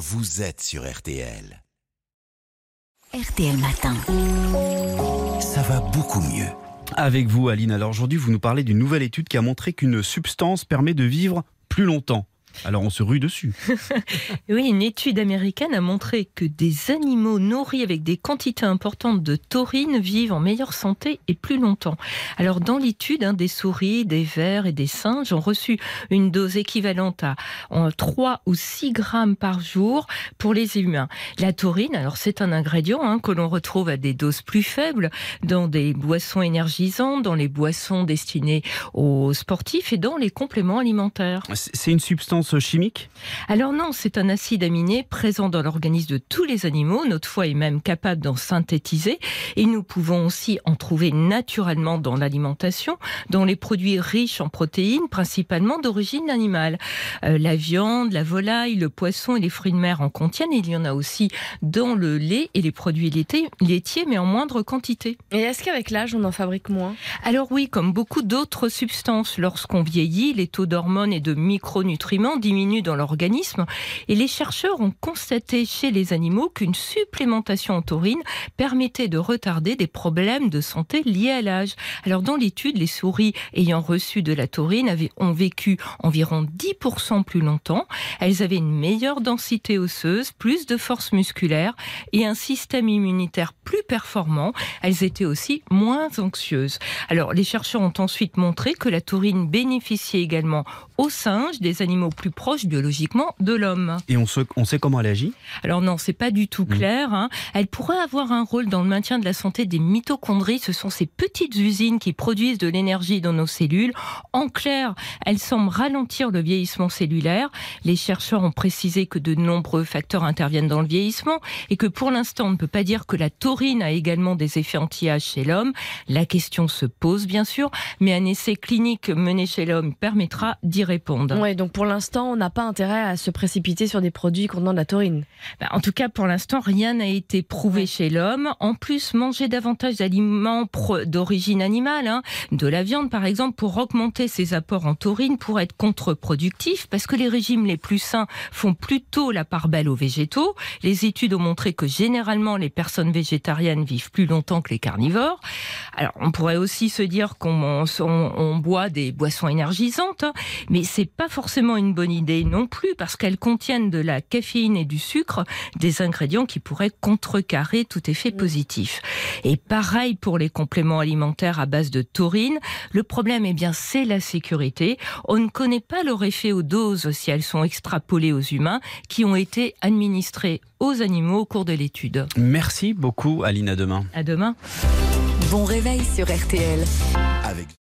vous êtes sur RTL. RTL Matin. Ça va beaucoup mieux. Avec vous, Aline. Alors aujourd'hui, vous nous parlez d'une nouvelle étude qui a montré qu'une substance permet de vivre plus longtemps. Alors on se rue dessus. oui, une étude américaine a montré que des animaux nourris avec des quantités importantes de taurine vivent en meilleure santé et plus longtemps. Alors dans l'étude, hein, des souris, des vers et des singes ont reçu une dose équivalente à 3 ou 6 grammes par jour pour les humains. La taurine, alors c'est un ingrédient hein, que l'on retrouve à des doses plus faibles dans des boissons énergisantes, dans les boissons destinées aux sportifs et dans les compléments alimentaires. C'est une substance chimique Alors non, c'est un acide aminé présent dans l'organisme de tous les animaux. Notre foie est même capable d'en synthétiser et nous pouvons aussi en trouver naturellement dans l'alimentation, dans les produits riches en protéines, principalement d'origine animale. Euh, la viande, la volaille, le poisson et les fruits de mer en contiennent. Il y en a aussi dans le lait et les produits laitiers, mais en moindre quantité. Et est-ce qu'avec l'âge, on en fabrique moins? Alors oui, comme beaucoup d'autres substances, lorsqu'on vieillit, les taux d'hormones et de micronutriments diminue dans l'organisme et les chercheurs ont constaté chez les animaux qu'une supplémentation en taurine permettait de retarder des problèmes de santé liés à l'âge. Alors dans l'étude, les souris ayant reçu de la taurine avaient, ont vécu environ 10% plus longtemps. Elles avaient une meilleure densité osseuse, plus de force musculaire et un système immunitaire plus performant. Elles étaient aussi moins anxieuses. Alors les chercheurs ont ensuite montré que la taurine bénéficiait également aux singes, des animaux plus proche biologiquement de l'homme. Et on, on, sait comment elle agit? Alors non, c'est pas du tout mm. clair. Hein. Elle pourrait avoir un rôle dans le maintien de la santé des mitochondries. Ce sont ces petites usines qui produisent de l'énergie dans nos cellules. En clair, elle semble ralentir le vieillissement cellulaire. Les chercheurs ont précisé que de nombreux facteurs interviennent dans le vieillissement et que pour l'instant, on ne peut pas dire que la taurine a également des effets anti-âge chez l'homme. La question se pose bien sûr, mais un essai clinique mené chez l'homme permettra d'y répondre. Ouais, donc pour l'instant, on n'a pas intérêt à se précipiter sur des produits contenant de la taurine. Bah, en tout cas, pour l'instant, rien n'a été prouvé chez l'homme. En plus, manger davantage d'aliments d'origine animale, hein, de la viande par exemple, pour augmenter ses apports en taurine, pourrait être contre-productif parce que les régimes les plus sains font plutôt la part belle aux végétaux. Les études ont montré que généralement, les personnes végétariennes vivent plus longtemps que les carnivores. Alors, on pourrait aussi se dire qu'on on, boit des boissons énergisantes, hein, mais c'est pas forcément une bonne idée non plus parce qu'elles contiennent de la caféine et du sucre, des ingrédients qui pourraient contrecarrer tout effet positif. Et pareil pour les compléments alimentaires à base de taurine. Le problème, eh bien, c'est la sécurité. On ne connaît pas leur effet aux doses si elles sont extrapolées aux humains qui ont été administrées aux animaux au cours de l'étude. Merci beaucoup, Aline. À demain. À demain. Bon réveil sur RTL. Avec